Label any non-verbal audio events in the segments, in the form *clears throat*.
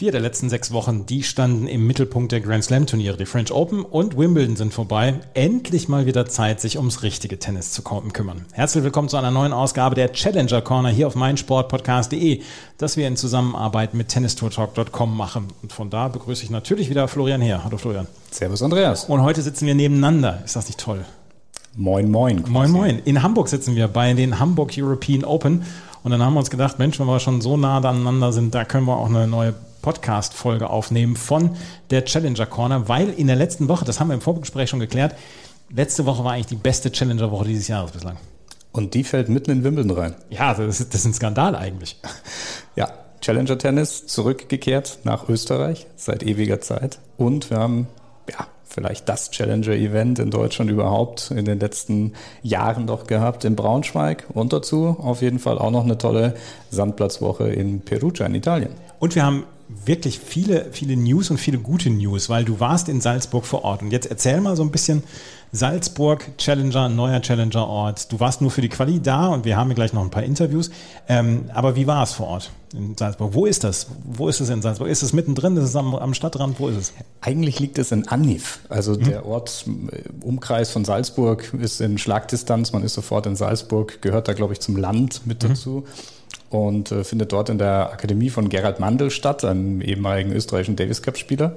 Vier der letzten sechs Wochen, die standen im Mittelpunkt der Grand Slam Turniere. Die French Open und Wimbledon sind vorbei. Endlich mal wieder Zeit, sich ums richtige Tennis zu kümmern. Herzlich willkommen zu einer neuen Ausgabe der Challenger Corner hier auf meinsportpodcast.de, das wir in Zusammenarbeit mit tennistourtalk.com machen. Und von da begrüße ich natürlich wieder Florian her. Hallo Florian. Servus Andreas. Und heute sitzen wir nebeneinander. Ist das nicht toll? Moin, moin. Quasi. Moin, moin. In Hamburg sitzen wir bei den Hamburg European Open. Und dann haben wir uns gedacht, Mensch, wenn wir schon so nah aneinander sind, da können wir auch eine neue Podcast-Folge aufnehmen von der Challenger Corner, weil in der letzten Woche, das haben wir im Vorgespräch schon geklärt, letzte Woche war eigentlich die beste Challenger-Woche dieses Jahres bislang. Und die fällt mitten in Wimbledon rein. Ja, das ist, das ist ein Skandal eigentlich. *laughs* Ja, Challenger Tennis zurückgekehrt nach Österreich seit ewiger Zeit. Und wir haben, ja, vielleicht das Challenger-Event in Deutschland überhaupt in den letzten Jahren doch gehabt in Braunschweig. Und dazu auf jeden Fall auch noch eine tolle Sandplatzwoche in Perugia in Italien. Und wir haben wirklich viele, viele News und viele gute News, weil du warst in Salzburg vor Ort. Und jetzt erzähl mal so ein bisschen Salzburg, Challenger, neuer Challenger-Ort. Du warst nur für die Quali da und wir haben hier gleich noch ein paar Interviews. Ähm, aber wie war es vor Ort in Salzburg? Wo ist das? Wo ist es in Salzburg? Ist es mittendrin? Ist es am, am Stadtrand? Wo ist es? Eigentlich liegt es in Annif. Also mhm. der Ort, äh, Umkreis von Salzburg ist in Schlagdistanz. Man ist sofort in Salzburg, gehört da, glaube ich, zum Land mit mhm. dazu und äh, findet dort in der Akademie von Gerhard Mandel statt, einem ehemaligen österreichischen Davis Cup Spieler.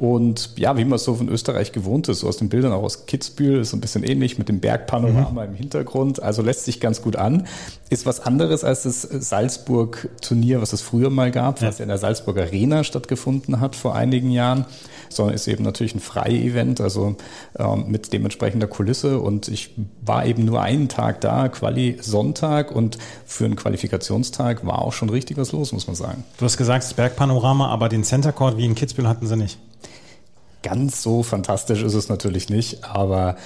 Und ja, wie man es so von Österreich gewohnt ist, so aus den Bildern auch aus Kitzbühel, ist so ein bisschen ähnlich mit dem Bergpanorama mhm. im Hintergrund. Also lässt sich ganz gut an. Ist was anderes als das Salzburg-Turnier, was es früher mal gab, ja. was in der Salzburg Arena stattgefunden hat vor einigen Jahren sondern ist eben natürlich ein Freie-Event, also ähm, mit dementsprechender Kulisse. Und ich war eben nur einen Tag da, Quali Sonntag und für einen Qualifikationstag war auch schon richtig was los, muss man sagen. Du hast gesagt, das Bergpanorama, aber den Center Court wie in Kitzbühel hatten sie nicht. Ganz so fantastisch ist es natürlich nicht, aber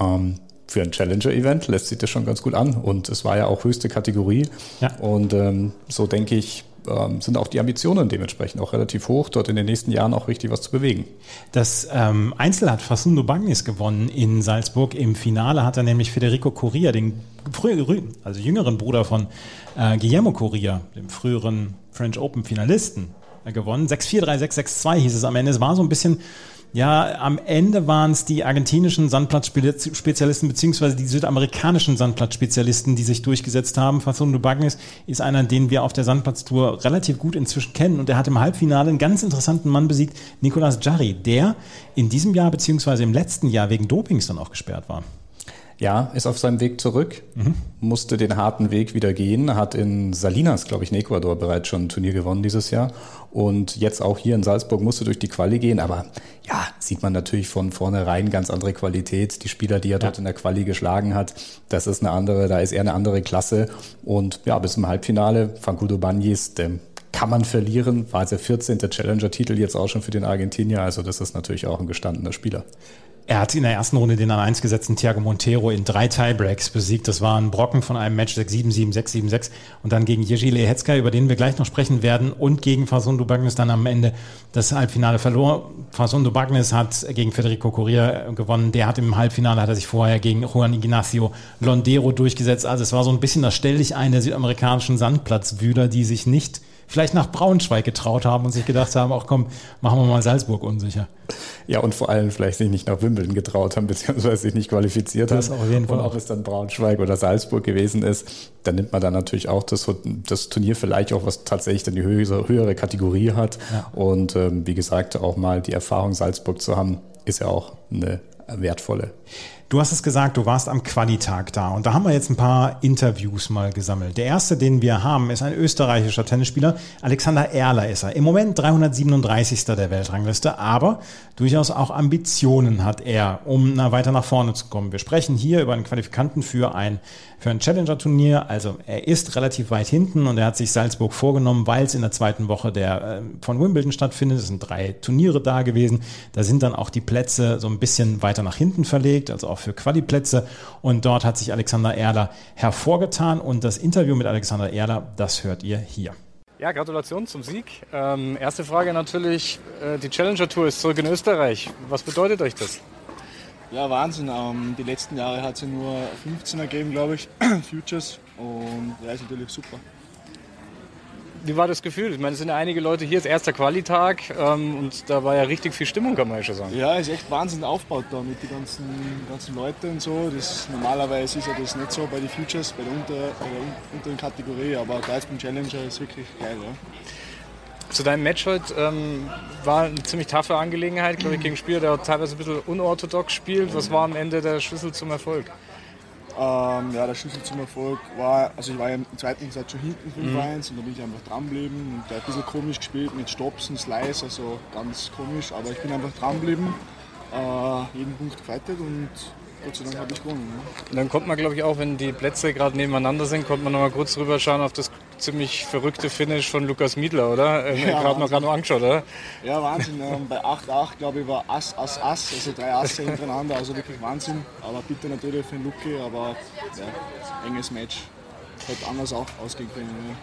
ähm, für ein Challenger-Event lässt sich das schon ganz gut an. Und es war ja auch höchste Kategorie. Ja. Und ähm, so denke ich, ähm, sind auch die Ambitionen dementsprechend auch relativ hoch, dort in den nächsten Jahren auch richtig was zu bewegen. Das ähm, Einzel hat Facundo Bagnis gewonnen in Salzburg. Im Finale hat er nämlich Federico Corria, den früheren, also jüngeren Bruder von äh, Guillermo Corria, dem früheren French Open Finalisten, äh, gewonnen. 6-4, 3-6, 6-2 hieß es am Ende. Es war so ein bisschen ja, am Ende waren es die argentinischen Sandplatzspezialisten beziehungsweise die südamerikanischen Sandplatzspezialisten, die sich durchgesetzt haben. Facundo Bagnes ist einer, den wir auf der Sandplatztour relativ gut inzwischen kennen und er hat im Halbfinale einen ganz interessanten Mann besiegt, Nicolas Jarry, der in diesem Jahr beziehungsweise im letzten Jahr wegen Dopings dann auch gesperrt war. Ja, ist auf seinem Weg zurück, mhm. musste den harten Weg wieder gehen, hat in Salinas, glaube ich, in Ecuador bereits schon ein Turnier gewonnen dieses Jahr und jetzt auch hier in Salzburg musste durch die Quali gehen, aber ja, sieht man natürlich von vornherein ganz andere Qualität. Die Spieler, die er dort ja. in der Quali geschlagen hat, das ist eine andere, da ist eher eine andere Klasse und ja, bis zum Halbfinale, Fancudo Bagnis, dem kann man verlieren, war der 14. Challenger-Titel jetzt auch schon für den Argentinier, also das ist natürlich auch ein gestandener Spieler. Er hat in der ersten Runde den an 1 gesetzten Thiago Montero in drei Tiebreaks besiegt. Das war ein Brocken von einem Match 6-7, 7-6, 7-6 und dann gegen Jerzy Lehecka, über den wir gleich noch sprechen werden und gegen Fasondo Bagnes dann am Ende das Halbfinale verlor. Fasondo Bagnes hat gegen Federico Correa gewonnen. Der hat im Halbfinale, hat er sich vorher gegen Juan Ignacio Londero durchgesetzt. Also es war so ein bisschen das Stell dich ein der südamerikanischen Sandplatzwühler, die sich nicht vielleicht nach Braunschweig getraut haben und sich gedacht haben, auch komm, machen wir mal Salzburg unsicher. Ja, und vor allem vielleicht sich nicht nach Wimbledon getraut haben, *laughs* beziehungsweise sich nicht qualifiziert das haben. Auf jeden Fall und ob es dann Braunschweig oder Salzburg gewesen ist, dann nimmt man dann natürlich auch das, das Turnier vielleicht auch, was tatsächlich dann die höhere, höhere Kategorie hat. Ja. Und ähm, wie gesagt, auch mal die Erfahrung Salzburg zu haben, ist ja auch eine wertvolle. Du hast es gesagt, du warst am Qualitag da und da haben wir jetzt ein paar Interviews mal gesammelt. Der erste, den wir haben, ist ein österreichischer Tennisspieler. Alexander Erler ist er. Im Moment 337. der Weltrangliste, aber durchaus auch Ambitionen hat er, um weiter nach vorne zu kommen. Wir sprechen hier über einen Qualifikanten für ein für ein Challenger-Turnier. Also er ist relativ weit hinten und er hat sich Salzburg vorgenommen, weil es in der zweiten Woche der äh, von Wimbledon stattfindet. Es sind drei Turniere da gewesen. Da sind dann auch die Plätze so ein bisschen weiter nach hinten verlegt, also auch für Quali-Plätze. Und dort hat sich Alexander Erler hervorgetan. Und das Interview mit Alexander Erler, das hört ihr hier. Ja, Gratulation zum Sieg. Ähm, erste Frage natürlich, äh, die Challenger Tour ist zurück in Österreich. Was bedeutet euch das? Ja, Wahnsinn. Ähm, die letzten Jahre hat es ja nur 15 ergeben, glaube ich, *clears throat* Futures. Und ja, ist natürlich super. Wie war das Gefühl? Ich meine, es sind ja einige Leute hier, es ist erster Qualitag ähm, und da war ja richtig viel Stimmung, kann man ja schon sagen. Ja, ist echt Wahnsinn aufgebaut da mit den ganzen, ganzen Leuten und so. Das, normalerweise ist ja das nicht so bei den Futures, bei der, unter, bei der unteren Kategorie, aber da jetzt beim Challenger ist wirklich geil. Ja. Zu deinem Match heute ähm, war eine ziemlich taffe Angelegenheit, glaube ich, gegen Spieler, der teilweise ein bisschen unorthodox spielt. Was war am Ende der Schlüssel zum Erfolg? Ähm, ja, der Schlüssel zum Erfolg war, also ich war ja im zweiten Satz schon hinten 5-1 mhm. und da bin ich einfach dranbleiben und der hat ein bisschen komisch gespielt mit Stops und Slice, also ganz komisch, aber ich bin einfach dranbleiben, äh, jeden Punkt gefightet und Gott sei Dank habe ich gewonnen. Ne? Und dann kommt man, glaube ich, auch, wenn die Plätze gerade nebeneinander sind, kommt man noch mal kurz rüber schauen auf das ziemlich verrückte Finish von Lukas Miedler, oder? Äh, ja, gerade noch, noch angeschaut, oder? Ja, Wahnsinn. Ähm, bei 8-8, glaube ich, war Ass, Ass, Ass, also drei Asse *laughs* hintereinander, also wirklich Wahnsinn. Aber bitte natürlich für den Luki, aber ja, enges Match. Hätte anders auch ausgehen können. Ja.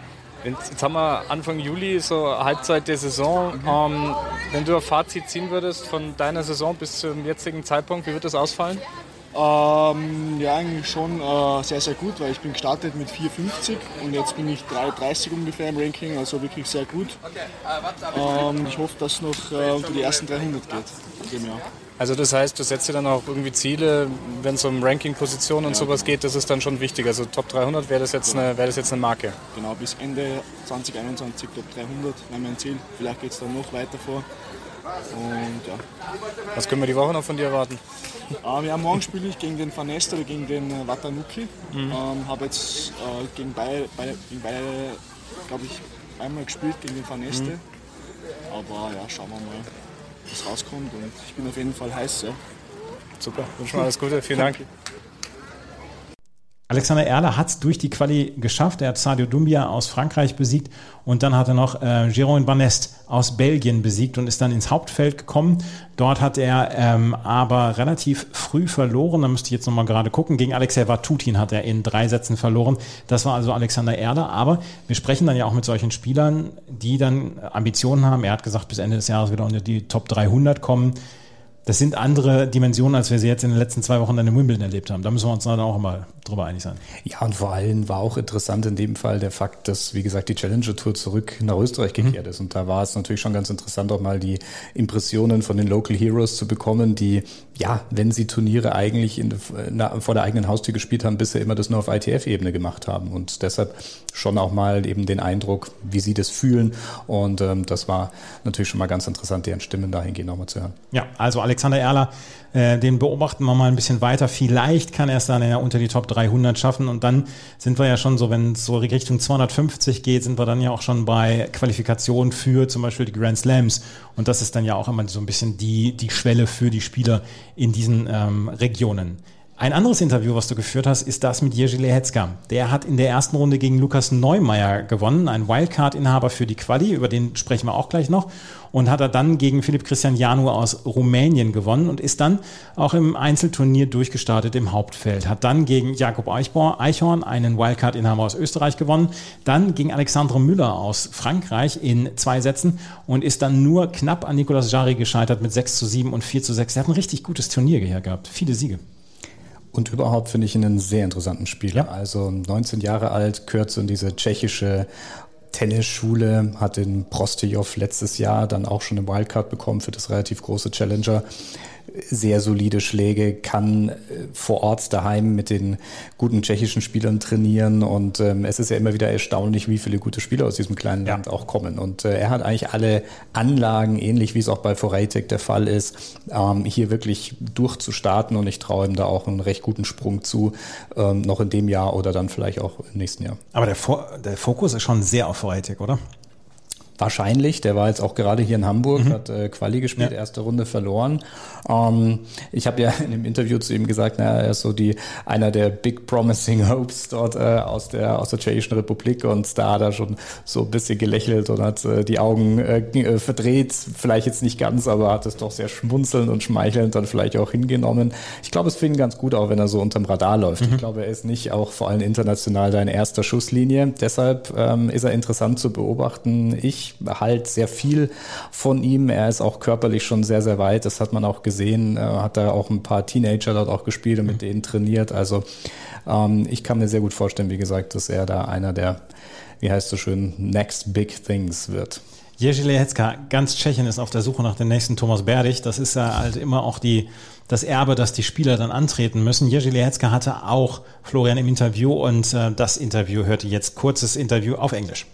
Jetzt haben wir Anfang Juli, so Halbzeit der Saison. Mhm. Ähm, wenn du ein Fazit ziehen würdest von deiner Saison bis zum jetzigen Zeitpunkt, wie wird das ausfallen? Ähm, ja, eigentlich schon äh, sehr, sehr gut, weil ich bin gestartet mit 4,50 und jetzt bin ich 3,30 ungefähr im Ranking, also wirklich sehr gut. Ähm, ich hoffe, dass es noch äh, unter die ersten 300 geht Jahr. Also das heißt, du setzt dir dann auch irgendwie Ziele, wenn es um Ranking-Positionen und ja, sowas genau. geht, das ist dann schon wichtig. Also Top 300 wäre das, jetzt eine, wär das jetzt eine Marke. Genau, bis Ende 2021 Top 300 wäre mein Ziel. Vielleicht geht es dann noch weiter vor. Und ja. Was können wir die Woche noch von dir erwarten? Äh, ja, morgen spiele ich gegen den Van Nest oder gegen den äh, Watanuki. Mhm. Ähm, habe jetzt äh, gegen beide, beide, beide glaube ich, einmal gespielt gegen den Van Neste. Mhm. Aber ja, schauen wir mal, was rauskommt. Und ich bin auf jeden Fall heiß. Ja. Super, wünsche mir alles Gute. Vielen Dank. Alexander Erler hat es durch die Quali geschafft. Er hat Sadio Dumbia aus Frankreich besiegt und dann hat er noch äh, Jérôme Banest aus Belgien besiegt und ist dann ins Hauptfeld gekommen. Dort hat er ähm, aber relativ früh verloren. Da müsste ich jetzt nochmal gerade gucken. Gegen Alexei Vatutin hat er in drei Sätzen verloren. Das war also Alexander Erler. Aber wir sprechen dann ja auch mit solchen Spielern, die dann Ambitionen haben. Er hat gesagt, bis Ende des Jahres wieder unter die Top 300 kommen das sind andere Dimensionen, als wir sie jetzt in den letzten zwei Wochen dann in Wimbledon erlebt haben. Da müssen wir uns dann auch immer drüber einig sein. Ja, und vor allem war auch interessant in dem Fall der Fakt, dass, wie gesagt, die Challenger Tour zurück nach Österreich mhm. gekehrt mhm. ist. Und da war es natürlich schon ganz interessant, auch mal die Impressionen von den Local Heroes zu bekommen, die, ja, wenn sie Turniere eigentlich in, na, vor der eigenen Haustür gespielt haben, bisher immer das nur auf ITF-Ebene gemacht haben. Und deshalb schon auch mal eben den Eindruck, wie sie das fühlen. Und ähm, das war natürlich schon mal ganz interessant, deren Stimmen dahingehend nochmal zu hören. Ja, also Alexander Erler, äh, den beobachten wir mal ein bisschen weiter. Vielleicht kann er es dann ja unter die Top 300 schaffen und dann sind wir ja schon so, wenn es so Richtung 250 geht, sind wir dann ja auch schon bei Qualifikationen für zum Beispiel die Grand Slams und das ist dann ja auch immer so ein bisschen die, die Schwelle für die Spieler in diesen ähm, Regionen. Ein anderes Interview, was du geführt hast, ist das mit Jerzy Lehetzka. Der hat in der ersten Runde gegen Lukas Neumeier gewonnen, ein Wildcard-Inhaber für die Quali, über den sprechen wir auch gleich noch. Und hat er dann gegen Philipp Christian Janu aus Rumänien gewonnen und ist dann auch im Einzelturnier durchgestartet im Hauptfeld. Hat dann gegen Jakob Eichhorn, einen Wildcard-Inhaber aus Österreich, gewonnen. Dann gegen Alexandre Müller aus Frankreich in zwei Sätzen und ist dann nur knapp an Nicolas Jarry gescheitert mit 6 zu 7 und 4 zu 6. Er hat ein richtig gutes Turnier hier gehabt. Viele Siege. Und überhaupt finde ich ihn einen sehr interessanten Spieler. Ja. Also 19 Jahre alt, so in diese tschechische Tennisschule, hat den Prostijov letztes Jahr dann auch schon eine Wildcard bekommen für das relativ große Challenger sehr solide Schläge, kann äh, vor Ort daheim mit den guten tschechischen Spielern trainieren und ähm, es ist ja immer wieder erstaunlich, wie viele gute Spieler aus diesem kleinen Land ja. auch kommen. Und äh, er hat eigentlich alle Anlagen, ähnlich wie es auch bei Foreitek der Fall ist, ähm, hier wirklich durchzustarten und ich traue ihm da auch einen recht guten Sprung zu, ähm, noch in dem Jahr oder dann vielleicht auch im nächsten Jahr. Aber der, der Fokus ist schon sehr auf Foreitek, oder? Wahrscheinlich, der war jetzt auch gerade hier in Hamburg, mhm. hat äh, Quali gespielt, ja. erste Runde verloren. Ähm, ich habe ja in dem Interview zu ihm gesagt, na, er ist so die einer der Big Promising *laughs* Hopes dort äh, aus der aus der Tschechischen Republik und da hat er schon so ein bisschen gelächelt und hat äh, die Augen äh, äh, verdreht, vielleicht jetzt nicht ganz, aber hat es doch sehr schmunzelnd und schmeichelnd dann vielleicht auch hingenommen. Ich glaube, es fing ganz gut, auch wenn er so unterm Radar läuft. Mhm. Ich glaube, er ist nicht auch vor allem international da in erster Schusslinie. Deshalb ähm, ist er interessant zu beobachten. Ich halt sehr viel von ihm. Er ist auch körperlich schon sehr, sehr weit. Das hat man auch gesehen. Er hat da auch ein paar Teenager dort auch gespielt und mit denen trainiert. Also ähm, ich kann mir sehr gut vorstellen, wie gesagt, dass er da einer der, wie heißt so schön, Next Big Things wird. Jerzy Lehecka, ganz Tschechien ist auf der Suche nach dem nächsten Thomas Berdig. Das ist ja halt immer auch die, das Erbe, dass die Spieler dann antreten müssen. Jerzy Lehecka hatte auch Florian im Interview und äh, das Interview hörte jetzt kurzes Interview auf Englisch.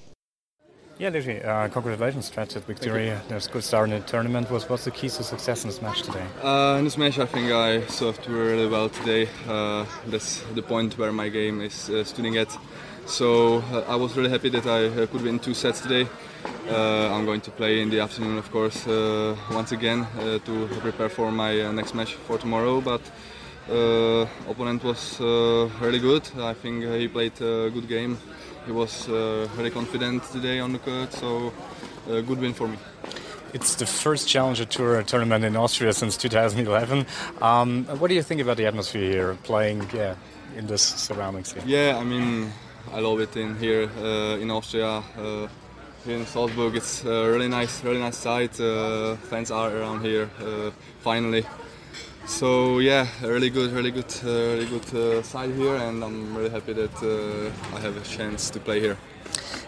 Yeah, Lizzie, uh, congratulations, Tragic victory. There's a good start in the tournament. What's, what's the key to success in this match today? Uh, in this match, I think I served really well today. Uh, that's the point where my game is uh, standing at. So uh, I was really happy that I uh, could win two sets today. Uh, I'm going to play in the afternoon, of course, once again to prepare for my next match for tomorrow. But opponent was really good. I think he played a good game he was uh, very confident today on the court, so a good win for me. It's the first Challenger Tour tournament in Austria since 2011. Um, what do you think about the atmosphere here, playing yeah, in this surroundings here? Yeah, I mean, I love it in here uh, in Austria. Uh, here in Salzburg, it's a really nice, really nice site. Uh, fans are around here uh, finally. So yeah, really good, really good, uh, really good uh, side here, and I'm really happy that uh, I have a chance to play here.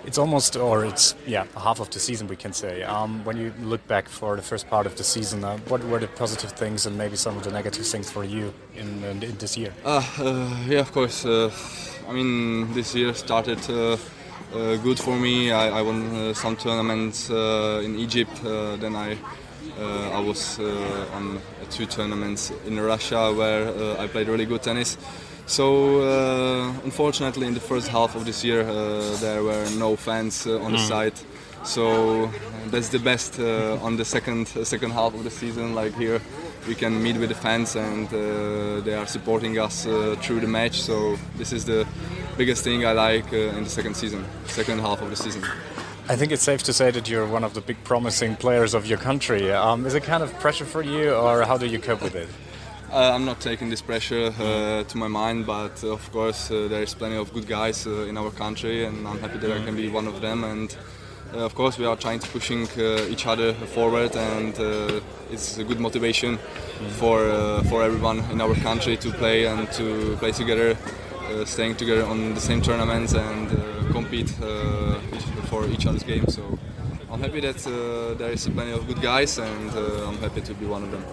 It's almost, or it's yeah, half of the season we can say. Um, when you look back for the first part of the season, uh, what were the positive things and maybe some of the negative things for you in, in, in this year? Uh, uh, yeah, of course. I mean, this year started. good for me. I, I won some tournaments in Egypt. then I uh, I was uh, on two tournaments in Russia where uh, I played really good tennis. So unfortunately, in the first half of this year, there were no fans on the mm. site. So that's the best on the second second half of the season. Like here, we can meet with the fans and uh, they are supporting us uh, through the match. So this is the biggest thing I like uh, in the second season, second half of the season. I think it's safe to say that you're one of the big promising players of your country. Um, is it kind of pressure for you, or how do you cope with it? Uh, I'm not taking this pressure uh, to my mind, but uh, of course uh, there is plenty of good guys uh, in our country, and I'm happy that I can be one of them. And uh, of course we are trying to pushing each other forward, and it's a good motivation for for everyone in our country to play and to play together, staying together on the same tournaments and compete for each other's game. So I'm happy that uh, there is plenty of good guys, and uh, I'm happy to be one of them.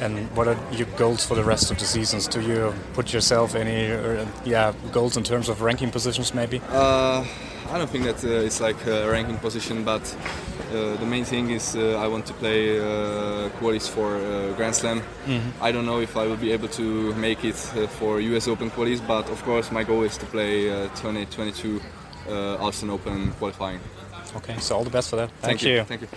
And what are your goals for the rest of the seasons? Do you put yourself any, uh, yeah, goals in terms of ranking positions, maybe? Uh, I don't think that uh, it's like a ranking position, but uh, the main thing is uh, I want to play uh, qualies for uh, Grand Slam. Mm-hmm. I don't know if I will be able to make it for US Open qualies, but of course my goal is to play 2022 uh, Austin Open qualifying. Okay, so all the best for that. Thank, Thank you. you. Thank you.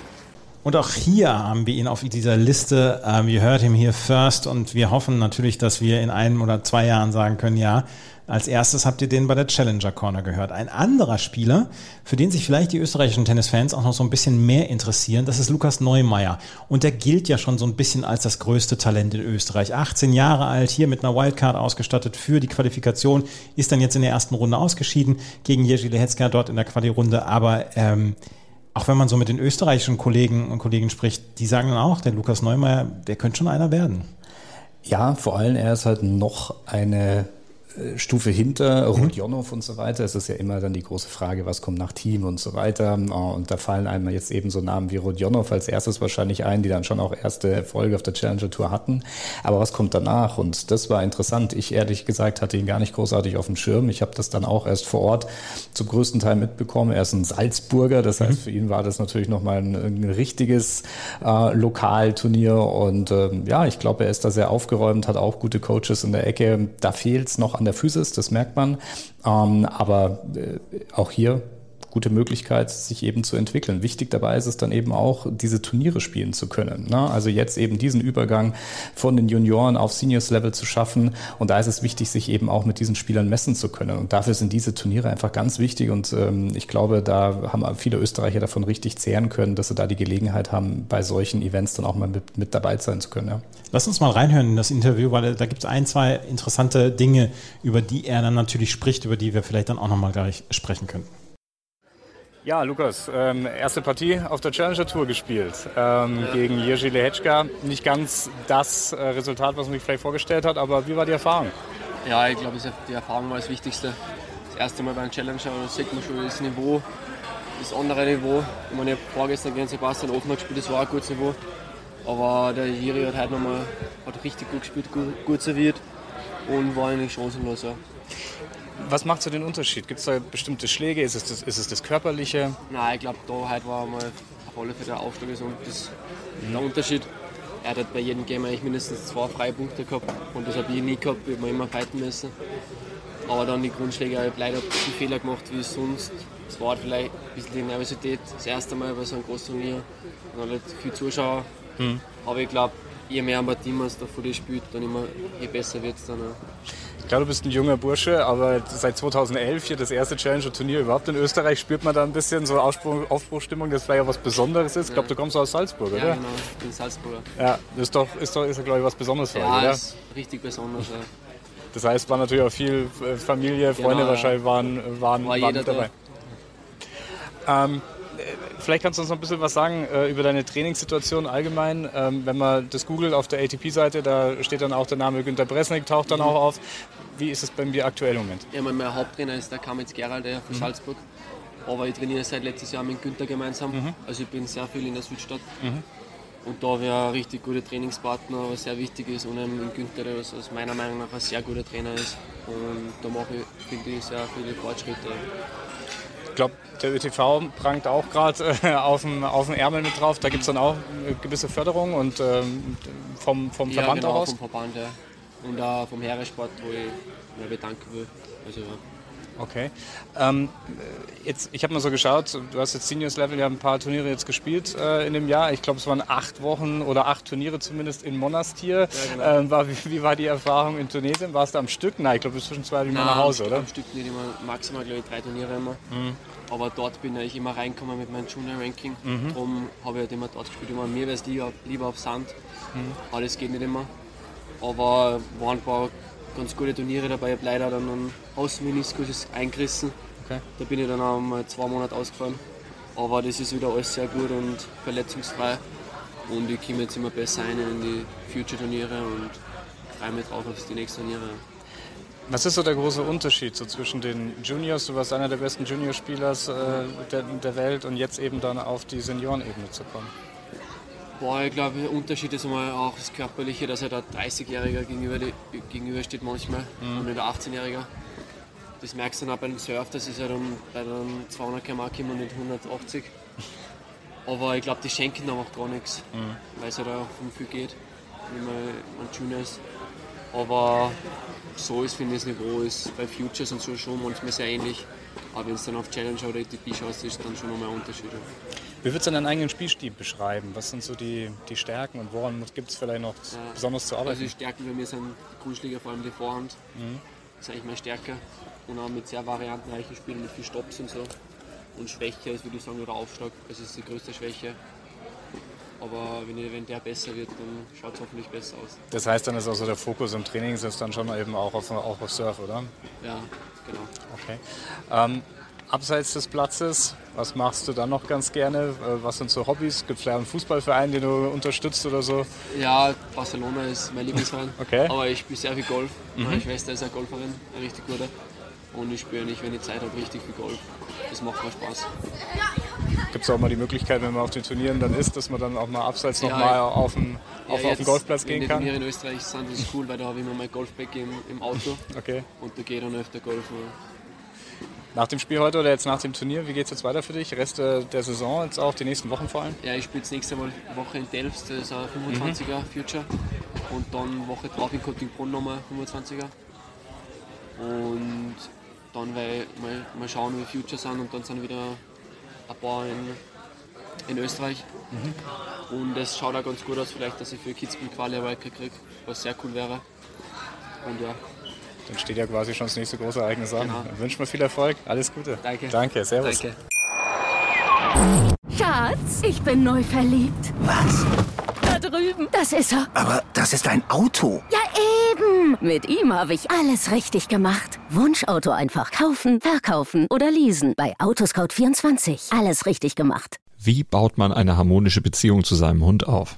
Und auch hier haben wir ihn auf dieser Liste. Ähm, you heard him here first und wir hoffen natürlich, dass wir in einem oder zwei Jahren sagen können, ja, als erstes habt ihr den bei der Challenger Corner gehört. Ein anderer Spieler, für den sich vielleicht die österreichischen Tennisfans auch noch so ein bisschen mehr interessieren, das ist Lukas Neumeier. Und der gilt ja schon so ein bisschen als das größte Talent in Österreich. 18 Jahre alt, hier mit einer Wildcard ausgestattet für die Qualifikation, ist dann jetzt in der ersten Runde ausgeschieden gegen Jerzy Lehetzka dort in der Quali-Runde. Aber ähm, auch wenn man so mit den österreichischen Kollegen und Kollegen spricht, die sagen dann auch, der Lukas Neumeier, der könnte schon einer werden. Ja, vor allem er ist halt noch eine Stufe hinter Rodionov mhm. und so weiter. Es ist ja immer dann die große Frage, was kommt nach Team und so weiter. Oh, und da fallen einem jetzt eben so Namen wie Rodionov als erstes wahrscheinlich ein, die dann schon auch erste Erfolge auf der Challenger Tour hatten. Aber was kommt danach? Und das war interessant. Ich ehrlich gesagt hatte ihn gar nicht großartig auf dem Schirm. Ich habe das dann auch erst vor Ort zum größten Teil mitbekommen. Er ist ein Salzburger, das heißt, mhm. für ihn war das natürlich nochmal ein, ein richtiges äh, Lokalturnier. Und ähm, ja, ich glaube, er ist da sehr aufgeräumt, hat auch gute Coaches in der Ecke. Da fehlt es noch an der Physis, das merkt man. Ähm, aber äh, auch hier gute Möglichkeit, sich eben zu entwickeln. Wichtig dabei ist es dann eben auch, diese Turniere spielen zu können. Ne? Also jetzt eben diesen Übergang von den Junioren auf Seniors-Level zu schaffen. Und da ist es wichtig, sich eben auch mit diesen Spielern messen zu können. Und dafür sind diese Turniere einfach ganz wichtig. Und ähm, ich glaube, da haben viele Österreicher davon richtig zehren können, dass sie da die Gelegenheit haben, bei solchen Events dann auch mal mit, mit dabei sein zu können. Ja. Lass uns mal reinhören in das Interview, weil da gibt es ein, zwei interessante Dinge, über die er dann natürlich spricht, über die wir vielleicht dann auch nochmal gleich sprechen können. Ja, Lukas, ähm, erste Partie auf der Challenger Tour gespielt ähm, ja. gegen Jerzy Lehečka. Nicht ganz das äh, Resultat, was man sich vielleicht vorgestellt hat, aber wie war die Erfahrung? Ja, ich glaube, die Erfahrung war das Wichtigste. Das erste Mal beim Challenger, da sieht man schon das Niveau, das andere Niveau. Ich meine, ich habe vorgestern gegen Sebastian Offner gespielt, das war ein gutes Niveau. Aber der Jiri hat heute nochmal richtig gut gespielt, gut, gut serviert und war eigentlich chancenlos. Ja. Was macht so den Unterschied? Gibt es da bestimmte Schläge? Ist es das, ist es das Körperliche? Nein, ich glaube, da heute war mal auf alle Fälle der Aufschlag ist das, mhm. der Unterschied. Er hat bei jedem Game eigentlich mindestens zwei freie Punkte gehabt und das habe ich nie gehabt, ich habe immer fighten müssen. Aber dann die Grundschläge, ich habe leider die Fehler gemacht wie sonst. Es war halt vielleicht ein bisschen die Nervosität, das erste Mal bei so einem großen Turnier. Und halt viele Zuschauer. Mhm. Aber ich glaube, je mehr ein Team da vor dir spielt, dann immer, je besser wird es dann auch. Ich glaube, du bist ein junger Bursche, aber seit 2011 hier das erste Challenger-Turnier überhaupt in Österreich. Spürt man da ein bisschen so Aufbruch, Aufbruchstimmung, dass vielleicht auch was Besonderes ist? Ich glaube, du kommst aus Salzburg, oder? Ja, genau, ich bin Salzburger. Ja, das ist doch, ist doch, ist glaube ich, was Besonderes für ja, euch, oder? ist richtig besonders, ja. Das heißt, war natürlich auch viel äh, Familie, Freunde genau, wahrscheinlich waren, waren, war waren mit dabei. Ähm, vielleicht kannst du uns noch ein bisschen was sagen äh, über deine Trainingssituation allgemein. Ähm, wenn man das googelt auf der ATP-Seite, da steht dann auch der Name Günter Bresnik, taucht dann mhm. auch auf. Wie ist es bei dir aktuell im Moment? Ja, mein, Haupttrainer ist der Kamitz Gerald der von mhm. Salzburg. Aber ich trainiere seit letztes Jahr mit Günther gemeinsam. Mhm. Also ich bin sehr viel in der Südstadt. Mhm. Und da wäre ein richtig guter Trainingspartner, was sehr wichtig ist. Und ein Günther, der aus meiner Meinung nach ein sehr guter Trainer ist. Und da mache ich, finde ich, sehr viele Fortschritte. Ich glaube, der ÖTV prangt auch gerade äh, auf, dem, auf dem Ärmel mit drauf. Da gibt es dann auch eine gewisse Förderung und ähm, vom, vom ja, Verband genau, auch aus? vom Verband, ja. Und auch vom Heeresport, wo ich mich bedanken will. Also, ja. Okay. Ähm, jetzt, ich habe mal so geschaut, du hast jetzt Seniors Level, ja ein paar Turniere jetzt gespielt äh, in dem Jahr. Ich glaube, es waren acht Wochen oder acht Turniere zumindest in Monastir. Ja, genau. ähm, war, wie, wie, war die Erfahrung in Tunesien? Warst du am Stück? Nein, ich glaube, du bist zwischen zwei immer nach Hause, oder? Am Stück nicht immer, maximal glaube ich drei Turniere immer. Mhm. Aber dort bin ich immer reingekommen mit meinem Junior-Ranking. Mhm. Darum habe ich halt immer dort gespielt. Immer mir wäre es lieber, lieber auf Sand. Mhm. Das geht nicht immer. Aber waren ein paar ganz gute Turniere dabei. Ich habe leider dann einen Außenmeniskus eingerissen. Okay. Da bin ich dann auch mal zwei Monate ausgefallen. Aber das ist wieder alles sehr gut und verletzungsfrei. Und ich komme jetzt immer besser ein in die Future-Turniere und freue mich drauf auf die nächsten Turniere. Was ist so der große Unterschied so zwischen den Juniors, du warst einer der besten Juniorspieler äh, der, der Welt und jetzt eben dann auf die Seniorenebene zu kommen? Boah, ich glaube, der Unterschied ist einmal auch das Körperliche, dass er da 30-Jähriger gegenüber, gegenübersteht manchmal mhm. und nicht der 18-Jähriger. Das merkst du dann auch beim Surf, das ist ja dann bei den 200 km und nicht 180. Aber ich glaube, die schenken dann auch gar nichts, mhm. weil es ja da um viel geht, wenn man Junior ist. Aber so ist, finde ich, das Niveau ist bei Futures und so schon manchmal sehr ähnlich. Aber wenn es dann auf Challenger oder ATP schaust, ist dann schon nochmal ein Unterschied. Wie würdest du deinen eigenen Spielstil beschreiben? Was sind so die, die Stärken und woran gibt es vielleicht noch ja, besonders zu arbeiten? Also die Stärken bei mir sind die Grundschläge, vor allem die Vorhand. Mhm. Das ist eigentlich meine Stärke. Und auch mit sehr variantenreichen Spielen, mit viel Stops und so. Und Schwäche ist, würde ich sagen, nur der Aufschlag. Das ist die größte Schwäche. Aber wenn, wenn der besser wird, dann schaut es hoffentlich besser aus. Das heißt, dann ist also der Fokus im Training ist dann schon eben auch auf, auch auf Surf, oder? Ja, genau. Okay. Ähm, abseits des Platzes, was machst du dann noch ganz gerne? Äh, was sind so Hobbys? Gibt es vielleicht einen Fußballverein, den du unterstützt oder so? Ja, Barcelona ist mein Lieblingsverein. *laughs* okay. Aber ich spiele sehr viel Golf. Mhm. Meine Schwester ist eine Golferin, eine richtig gute. Und ich spiele nicht, wenn ich Zeit habe, richtig viel Golf. Das macht mir Spaß. Gibt es auch mal die Möglichkeit, wenn man auf den Turnieren dann ist, dass man dann auch mal abseits ja, noch mal auf den, ja, auf, auf den Golfplatz gehen kann? Die Turniere in Österreich sind das cool, weil da habe ich immer mein Golfbag im, im Auto. *laughs* okay. Und da gehe ich dann öfter golfen. Nach dem Spiel heute oder jetzt nach dem Turnier, wie geht es jetzt weiter für dich? Rest der Saison, jetzt auch die nächsten Wochen vor allem? Ja, ich spiele jetzt nächste Woche in Delft, das ist ein 25er mhm. Future. Und dann Woche drauf in Cottingbrunn nochmal 25er. Und dann werde ich mal, mal schauen, wie Future sind und dann sind wieder ein paar in, in Österreich. Mhm. Und es schaut auch ganz gut aus, vielleicht, dass ich für Kitzbühel Quali Wildcard kriege, was sehr cool wäre. Und ja. Dann steht ja quasi schon das nächste große Ereignis an. Genau. Dann wünschen wir viel Erfolg. Alles Gute. Danke. Danke, servus. Danke. Schatz, ich bin neu verliebt. Was? Da drüben. Das ist er. Aber das ist ein Auto. Ja, eben. Mit ihm habe ich alles richtig gemacht. Wunschauto einfach kaufen, verkaufen oder leasen. Bei Autoscout24. Alles richtig gemacht. Wie baut man eine harmonische Beziehung zu seinem Hund auf?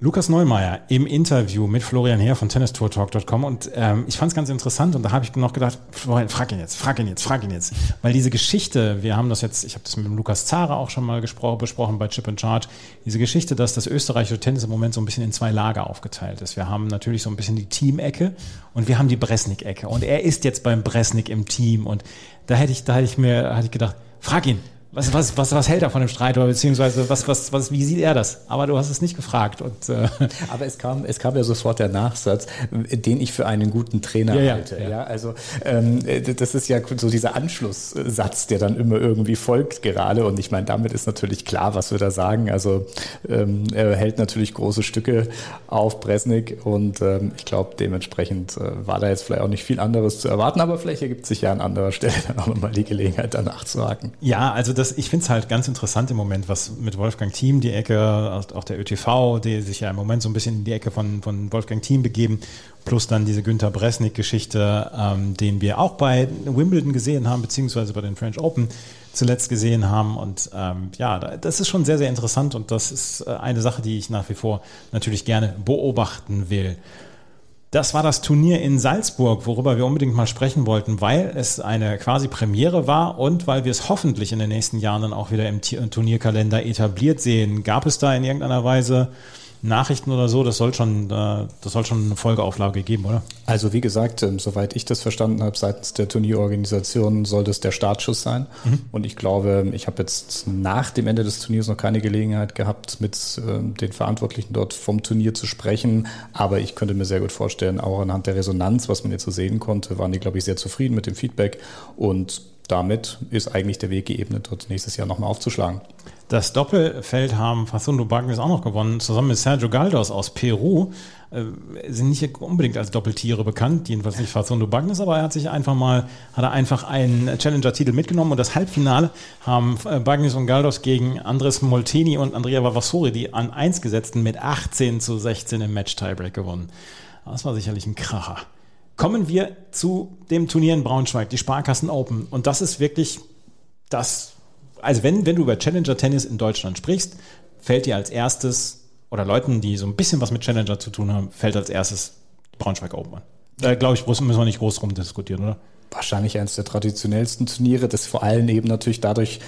Lukas Neumeier im Interview mit Florian Heer von tennistourtalk.com und ähm, ich fand es ganz interessant und da habe ich noch gedacht, Florian, frag ihn jetzt, frag ihn jetzt, frag ihn jetzt. Weil diese Geschichte, wir haben das jetzt, ich habe das mit dem Lukas Zara auch schon mal besprochen bei Chip and Charge, diese Geschichte, dass das österreichische Tennis im Moment so ein bisschen in zwei Lager aufgeteilt ist. Wir haben natürlich so ein bisschen die Team-Ecke und wir haben die Bresnik-Ecke und er ist jetzt beim Bresnik im Team und da hätte ich, da hätte ich mir, hatte ich gedacht, frag ihn, was, was, was, was hält er von dem Streit oder beziehungsweise was, was, was, wie sieht er das? Aber du hast es nicht gefragt. Und, äh *laughs* Aber es kam, es kam ja sofort der Nachsatz, den ich für einen guten Trainer ja, halte. Ja. ja. also ähm, das ist ja so dieser Anschlusssatz, der dann immer irgendwie folgt gerade. Und ich meine, damit ist natürlich klar, was wir da sagen. Also ähm, er hält natürlich große Stücke auf Bresnik und ähm, ich glaube, dementsprechend äh, war da jetzt vielleicht auch nicht viel anderes zu erwarten, aber vielleicht ergibt sich ja an anderer Stelle dann auch nochmal die Gelegenheit, danach zu haken. Ja, also das, ich finde es halt ganz interessant im Moment, was mit Wolfgang Thiem die Ecke, auch der ÖTV, die sich ja im Moment so ein bisschen in die Ecke von, von Wolfgang Thiem begeben, plus dann diese Günter Bresnik-Geschichte, ähm, den wir auch bei Wimbledon gesehen haben, beziehungsweise bei den French Open zuletzt gesehen haben. Und ähm, ja, das ist schon sehr, sehr interessant und das ist äh, eine Sache, die ich nach wie vor natürlich gerne beobachten will. Das war das Turnier in Salzburg, worüber wir unbedingt mal sprechen wollten, weil es eine quasi Premiere war und weil wir es hoffentlich in den nächsten Jahren dann auch wieder im Turnierkalender etabliert sehen. Gab es da in irgendeiner Weise Nachrichten oder so, das soll schon, äh, das soll schon eine Folgeauflage geben, oder? Also wie gesagt, ähm, soweit ich das verstanden habe, seitens der Turnierorganisation soll das der Startschuss sein. Mhm. Und ich glaube, ich habe jetzt nach dem Ende des Turniers noch keine Gelegenheit gehabt, mit ähm, den Verantwortlichen dort vom Turnier zu sprechen. Aber ich könnte mir sehr gut vorstellen, auch anhand der Resonanz, was man jetzt so sehen konnte, waren die, glaube ich, sehr zufrieden mit dem Feedback. Und damit ist eigentlich der Weg geebnet, dort nächstes Jahr nochmal aufzuschlagen. Das Doppelfeld haben Facundo Bagnes auch noch gewonnen, zusammen mit Sergio Galdos aus Peru. Äh, sind nicht unbedingt als Doppeltiere bekannt, jedenfalls nicht Facundo Bagnes, aber er hat sich einfach mal, hat er einfach einen Challenger-Titel mitgenommen und das Halbfinale haben äh, Bagnes und Galdos gegen Andres Molteni und Andrea Vavassori, die an 1 gesetzten, mit 18 zu 16 im Match-Tiebreak gewonnen. Das war sicherlich ein Kracher. Kommen wir zu dem Turnier in Braunschweig, die Sparkassen Open. Und das ist wirklich das also wenn, wenn du über Challenger Tennis in Deutschland sprichst, fällt dir als erstes, oder Leuten, die so ein bisschen was mit Challenger zu tun haben, fällt als erstes Braunschweig Open an. Da glaube ich, müssen wir nicht groß rumdiskutieren, oder? Wahrscheinlich eines der traditionellsten Turniere, das vor allem eben natürlich dadurch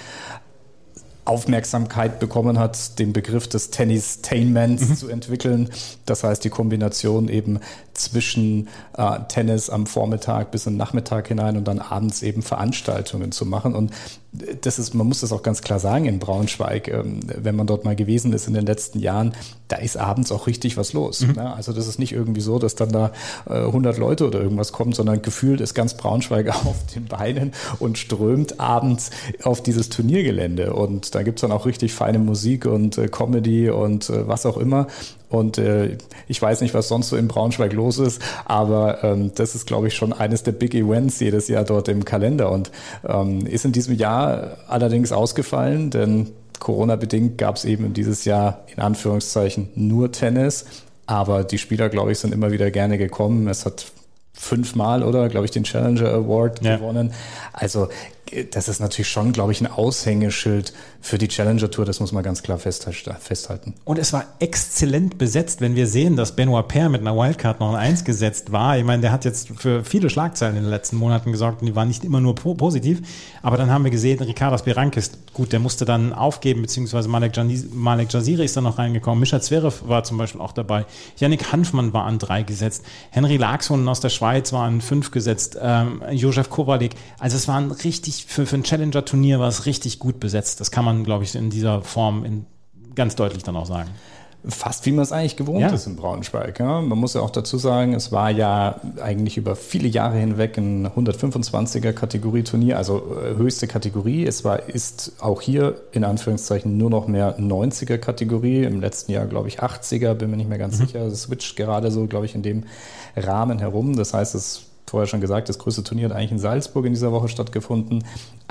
Aufmerksamkeit bekommen hat, den Begriff des Tennis-Tainments mhm. zu entwickeln. Das heißt, die Kombination eben zwischen äh, Tennis am Vormittag bis in den Nachmittag hinein und dann abends eben Veranstaltungen zu machen. Und das ist, man muss das auch ganz klar sagen in Braunschweig, ähm, wenn man dort mal gewesen ist in den letzten Jahren, da ist abends auch richtig was los. Mhm. Ne? Also das ist nicht irgendwie so, dass dann da äh, 100 Leute oder irgendwas kommen, sondern gefühlt ist ganz Braunschweig *laughs* auf den Beinen und strömt abends auf dieses Turniergelände. Und da gibt's dann auch richtig feine Musik und äh, Comedy und äh, was auch immer. Und äh, ich weiß nicht, was sonst so in Braunschweig los ist, aber ähm, das ist, glaube ich, schon eines der Big Events jedes Jahr dort im Kalender und ähm, ist in diesem Jahr allerdings ausgefallen, denn Corona-bedingt gab es eben dieses Jahr in Anführungszeichen nur Tennis. Aber die Spieler, glaube ich, sind immer wieder gerne gekommen. Es hat fünfmal oder, glaube ich, den Challenger Award ja. gewonnen. Also das ist natürlich schon, glaube ich, ein Aushängeschild für die Challenger Tour. Das muss man ganz klar festhalten. Und es war exzellent besetzt, wenn wir sehen, dass Benoit Paire mit einer Wildcard noch ein Eins gesetzt war. Ich meine, der hat jetzt für viele Schlagzeilen in den letzten Monaten gesorgt und die waren nicht immer nur positiv. Aber dann haben wir gesehen, Ricardas Berankis, gut, der musste dann aufgeben, beziehungsweise Malek, Malek Jaziri ist dann noch reingekommen. Mischa Zverev war zum Beispiel auch dabei. Yannick Hanfmann war an drei gesetzt. Henry Laxon aus der Schweiz war an fünf gesetzt. Ähm, Josef Kowalik. Also es waren richtig für, für ein Challenger-Turnier war es richtig gut besetzt. Das kann man, glaube ich, in dieser Form in, ganz deutlich dann auch sagen fast wie man es eigentlich gewohnt ja. ist in Braunschweig. Ja. Man muss ja auch dazu sagen, es war ja eigentlich über viele Jahre hinweg ein 125er Kategorie-Turnier, also äh, höchste Kategorie. Es war, ist auch hier in Anführungszeichen nur noch mehr 90er Kategorie. Im letzten Jahr, glaube ich, 80er, bin mir nicht mehr ganz mhm. sicher. Es switcht gerade so, glaube ich, in dem Rahmen herum. Das heißt, es vorher schon gesagt, das größte Turnier hat eigentlich in Salzburg in dieser Woche stattgefunden.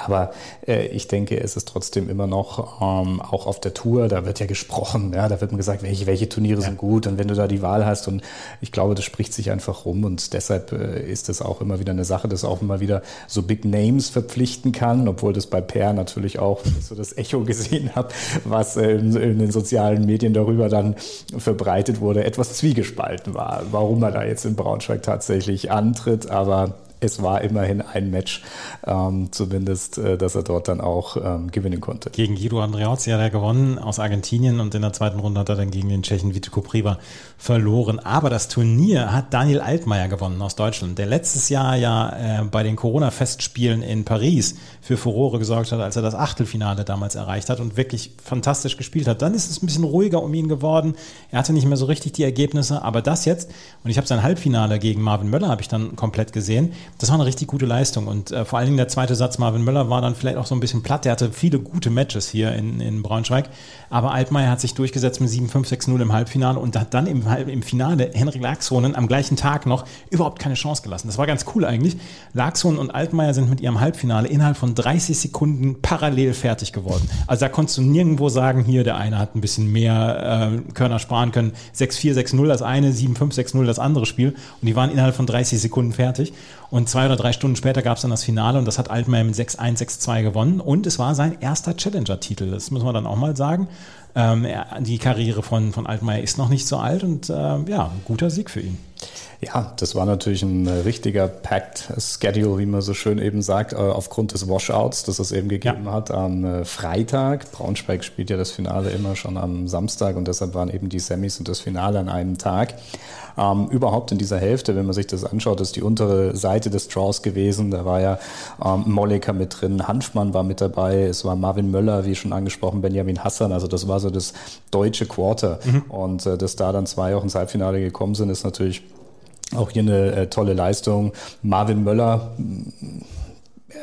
Aber äh, ich denke, es ist trotzdem immer noch, ähm, auch auf der Tour, da wird ja gesprochen, ja, da wird man gesagt, welche, welche Turniere ja. sind gut und wenn du da die Wahl hast und ich glaube, das spricht sich einfach rum und deshalb äh, ist es auch immer wieder eine Sache, dass auch immer wieder so Big Names verpflichten kann, obwohl das bei Per natürlich auch, *laughs* so das Echo gesehen habe, was äh, in, in, den sozialen Medien darüber dann verbreitet wurde, etwas zwiegespalten war, warum er da jetzt in Braunschweig tatsächlich antritt, aber es war immerhin ein Match, ähm, zumindest, äh, dass er dort dann auch ähm, gewinnen konnte. Gegen Guido Andreozzi hat er gewonnen aus Argentinien und in der zweiten Runde hat er dann gegen den Tschechen Vito Kopriva verloren. Aber das Turnier hat Daniel Altmaier gewonnen aus Deutschland, der letztes Jahr ja äh, bei den Corona-Festspielen in Paris für Furore gesorgt hat, als er das Achtelfinale damals erreicht hat und wirklich fantastisch gespielt hat. Dann ist es ein bisschen ruhiger um ihn geworden. Er hatte nicht mehr so richtig die Ergebnisse, aber das jetzt, und ich habe sein Halbfinale gegen Marvin Möller, habe ich dann komplett gesehen das war eine richtig gute Leistung. Und äh, vor allen Dingen der zweite Satz, Marvin Möller, war dann vielleicht auch so ein bisschen platt. Der hatte viele gute Matches hier in, in Braunschweig. Aber Altmaier hat sich durchgesetzt mit 7-5-6-0 im Halbfinale und hat dann im, im Finale Henrik Laxonen am gleichen Tag noch überhaupt keine Chance gelassen. Das war ganz cool eigentlich. Laxonen und Altmaier sind mit ihrem Halbfinale innerhalb von 30 Sekunden parallel fertig geworden. Also da konntest du nirgendwo sagen, hier der eine hat ein bisschen mehr äh, Körner sparen können. 6-4, 6-0 das eine, 7-5, 6-0 das andere Spiel. Und die waren innerhalb von 30 Sekunden fertig. Und zwei oder drei Stunden später gab es dann das Finale und das hat Altmaier mit 6-1, 6-2 gewonnen. Und es war sein erster Challenger-Titel. Das müssen wir dann auch mal sagen. Ähm, die Karriere von, von Altmaier ist noch nicht so alt und äh, ja, guter Sieg für ihn. Ja, das war natürlich ein äh, richtiger Packed Schedule, wie man so schön eben sagt, äh, aufgrund des Washouts, das es eben gegeben ja. hat am äh, Freitag. Braunschweig spielt ja das Finale immer schon am Samstag und deshalb waren eben die Semis und das Finale an einem Tag. Ähm, überhaupt in dieser Hälfte, wenn man sich das anschaut, ist die untere Seite des Draws gewesen. Da war ja ähm, Molleker mit drin, Hanfmann war mit dabei, es war Marvin Möller, wie schon angesprochen, Benjamin Hassan. Also das war so das deutsche Quarter. Mhm. Und äh, dass da dann zwei auch ins Halbfinale gekommen sind, ist natürlich auch hier eine äh, tolle Leistung. Marvin Möller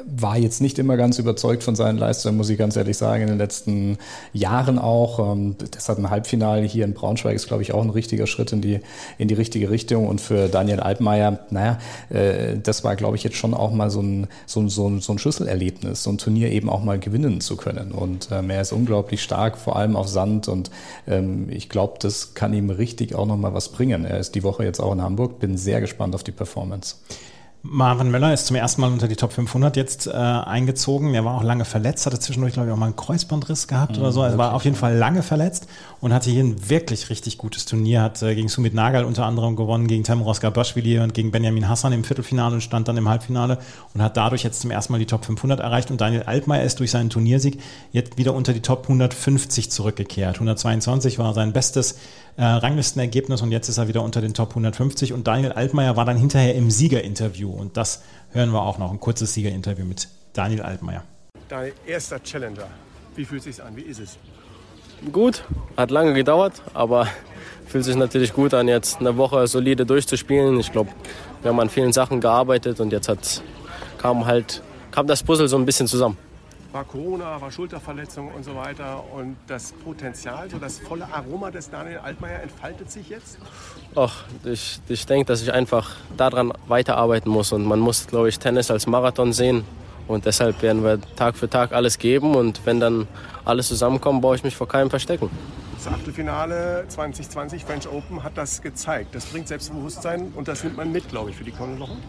war jetzt nicht immer ganz überzeugt von seinen Leistungen, muss ich ganz ehrlich sagen, in den letzten Jahren auch. Ähm, deshalb ein Halbfinale hier in Braunschweig ist, glaube ich, auch ein richtiger Schritt in die, in die richtige Richtung. Und für Daniel Altmaier, naja, äh, das war, glaube ich, jetzt schon auch mal so ein, so, ein, so, ein, so ein Schlüsselerlebnis, so ein Turnier eben auch mal gewinnen zu können. Und ähm, er ist unglaublich stark, vor allem auf Sand. Und ähm, ich glaube, das kann ihm richtig auch noch mal was bringen. Er ist die Woche jetzt auch in Hamburg, bin sehr gespannt auf die Performance. Marvin Möller ist zum ersten Mal unter die Top 500 jetzt äh, eingezogen. Er war auch lange verletzt, hatte zwischendurch, glaube ich, auch mal einen Kreuzbandriss gehabt mhm, oder so. Er war auf jeden Fall lange verletzt und hatte hier ein wirklich richtig gutes Turnier. Hat äh, gegen Sumit Nagal unter anderem gewonnen, gegen Temros Gabashvili und gegen Benjamin Hassan im Viertelfinale und stand dann im Halbfinale und hat dadurch jetzt zum ersten Mal die Top 500 erreicht. Und Daniel Altmaier ist durch seinen Turniersieg jetzt wieder unter die Top 150 zurückgekehrt. 122 war sein bestes äh, Ranglistenergebnis und jetzt ist er wieder unter den Top 150 und Daniel Altmaier war dann hinterher im Siegerinterview. Und das hören wir auch noch, ein kurzes Siegerinterview mit Daniel Altmaier. Dein erster Challenger, wie fühlt es sich an, wie ist es? Gut, hat lange gedauert, aber fühlt sich natürlich gut an, jetzt eine Woche solide durchzuspielen. Ich glaube, wir haben an vielen Sachen gearbeitet und jetzt hat, kam halt kam das Puzzle so ein bisschen zusammen war Corona, war Schulterverletzung und so weiter. Und das Potenzial, so das volle Aroma des Daniel Altmaier entfaltet sich jetzt? Ach, ich, ich denke, dass ich einfach daran weiterarbeiten muss. Und man muss, glaube ich, Tennis als Marathon sehen. Und deshalb werden wir Tag für Tag alles geben. Und wenn dann alles zusammenkommt, baue ich mich vor keinem verstecken. das Achtelfinale 2020 French Open hat das gezeigt. Das bringt Selbstbewusstsein und das nimmt man mit, glaube ich, für die kommenden Wochen.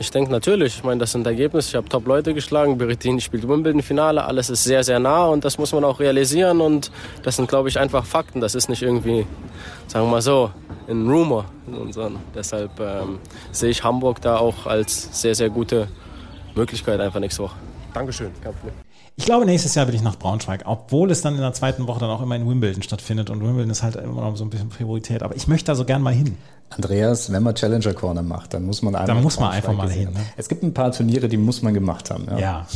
Ich denke natürlich, ich meine, das sind Ergebnisse. Ich habe Top-Leute geschlagen, Berrettini spielt Wimbledon-Finale, alles ist sehr, sehr nah und das muss man auch realisieren und das sind, glaube ich, einfach Fakten. Das ist nicht irgendwie, sagen wir mal so, ein Rumor. Sondern deshalb ähm, sehe ich Hamburg da auch als sehr, sehr gute Möglichkeit einfach nächste Woche. Dankeschön, kein Problem. Ich glaube, nächstes Jahr will ich nach Braunschweig, obwohl es dann in der zweiten Woche dann auch immer in Wimbledon stattfindet und Wimbledon ist halt immer noch so ein bisschen Priorität. Aber ich möchte da so gern mal hin. Andreas, wenn man Challenger Corner macht, dann muss man einfach, dann muss man einfach mal hin. Ne? Es gibt ein paar Turniere, die muss man gemacht haben. Ja, ja,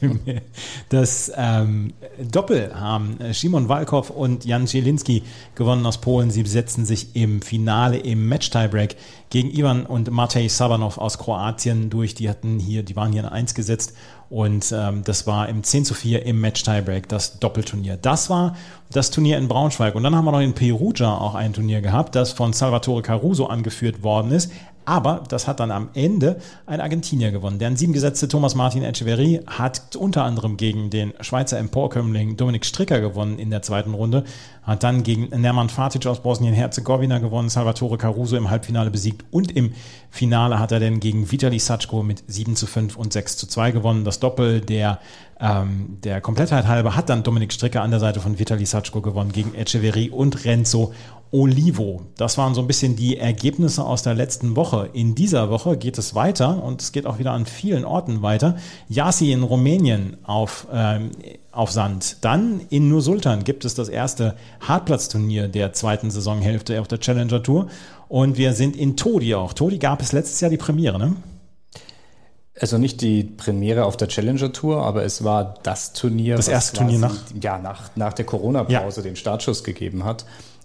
ja. ja. *laughs* Das ähm, Doppel haben Szymon Walkow und Jan Zielinski gewonnen aus Polen. Sie setzen sich im Finale im Match-Tiebreak gegen Ivan und Matej Sabanov aus Kroatien durch. Die hatten hier, die waren hier in 1 gesetzt und ähm, das war im 10 zu 4 im Match-Tiebreak, das Doppelturnier. Das war das Turnier in Braunschweig. Und dann haben wir noch in Perugia auch ein Turnier gehabt, das von Salvatore Caruso angeführt worden ist. Aber das hat dann am Ende ein Argentinier gewonnen. Der an sieben gesetzte Thomas Martin Echeverry hat unter anderem gegen den Schweizer Emporkömmling Dominik Stricker gewonnen in der zweiten Runde, hat dann gegen Nerman Fatic aus Bosnien-Herzegowina gewonnen, Salvatore Caruso im Halbfinale besiegt und im Finale hat er dann gegen Vitali Satschko mit 7 zu 5 und 6 zu 2 gewonnen. Das Doppel der ähm, der Komplettheit halber hat dann Dominik Stricker an der Seite von Vitali Satschko gewonnen gegen Echeverry und Renzo Olivo. Das waren so ein bisschen die Ergebnisse aus der letzten Woche. In dieser Woche geht es weiter und es geht auch wieder an vielen Orten weiter. Yasi in Rumänien auf, ähm, auf Sand. Dann in Nur Sultan gibt es das erste Hartplatzturnier der zweiten Saisonhälfte auf der Challenger Tour. Und wir sind in Todi auch. Todi gab es letztes Jahr die Premiere, ne? Also nicht die Premiere auf der Challenger Tour, aber es war das Turnier, das erste Turnier nach, ja, nach, nach der Corona-Pause ja. den Startschuss gegeben hat.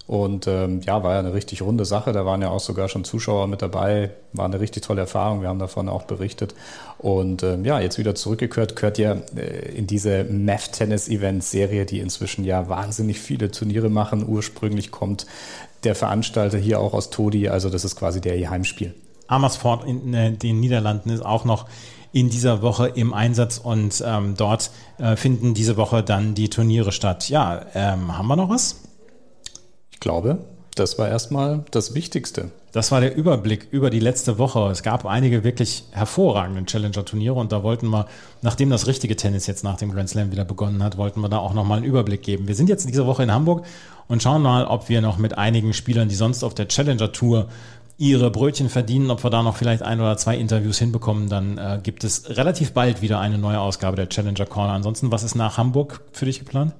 Und ähm, ja, war ja eine richtig runde Sache. Da waren ja auch sogar schon Zuschauer mit dabei. War eine richtig tolle Erfahrung. Wir haben davon auch berichtet. Und ähm, ja, jetzt wieder zurückgekehrt, gehört ja äh, in diese Math Tennis Events Serie, die inzwischen ja wahnsinnig viele Turniere machen. Ursprünglich kommt der Veranstalter hier auch aus Todi. Also das ist quasi der Heimspiel. Amersfoort in äh, den Niederlanden ist auch noch in dieser Woche im Einsatz und ähm, dort äh, finden diese Woche dann die Turniere statt. Ja, ähm, haben wir noch was? Ich glaube, das war erstmal das Wichtigste. Das war der Überblick über die letzte Woche. Es gab einige wirklich hervorragende Challenger-Turniere und da wollten wir, nachdem das richtige Tennis jetzt nach dem Grand Slam wieder begonnen hat, wollten wir da auch nochmal einen Überblick geben. Wir sind jetzt diese Woche in Hamburg und schauen mal, ob wir noch mit einigen Spielern, die sonst auf der Challenger-Tour ihre Brötchen verdienen, ob wir da noch vielleicht ein oder zwei Interviews hinbekommen, dann äh, gibt es relativ bald wieder eine neue Ausgabe der Challenger Corner. Ansonsten, was ist nach Hamburg für dich geplant?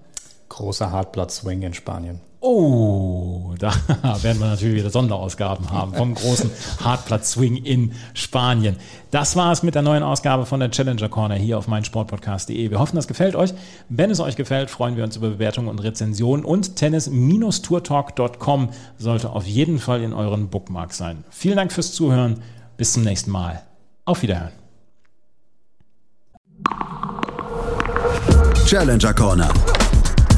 Großer Hartplatz-Swing in Spanien. Oh, da *laughs* werden wir natürlich wieder Sonderausgaben haben vom großen Hartplatz Swing in Spanien. Das war es mit der neuen Ausgabe von der Challenger Corner hier auf meinsportpodcast.de. Wir hoffen, das gefällt euch. Wenn es euch gefällt, freuen wir uns über Bewertungen und Rezensionen und tennis-tourtalk.com sollte auf jeden Fall in euren Bookmarks sein. Vielen Dank fürs Zuhören. Bis zum nächsten Mal. Auf Wiederhören. Challenger Corner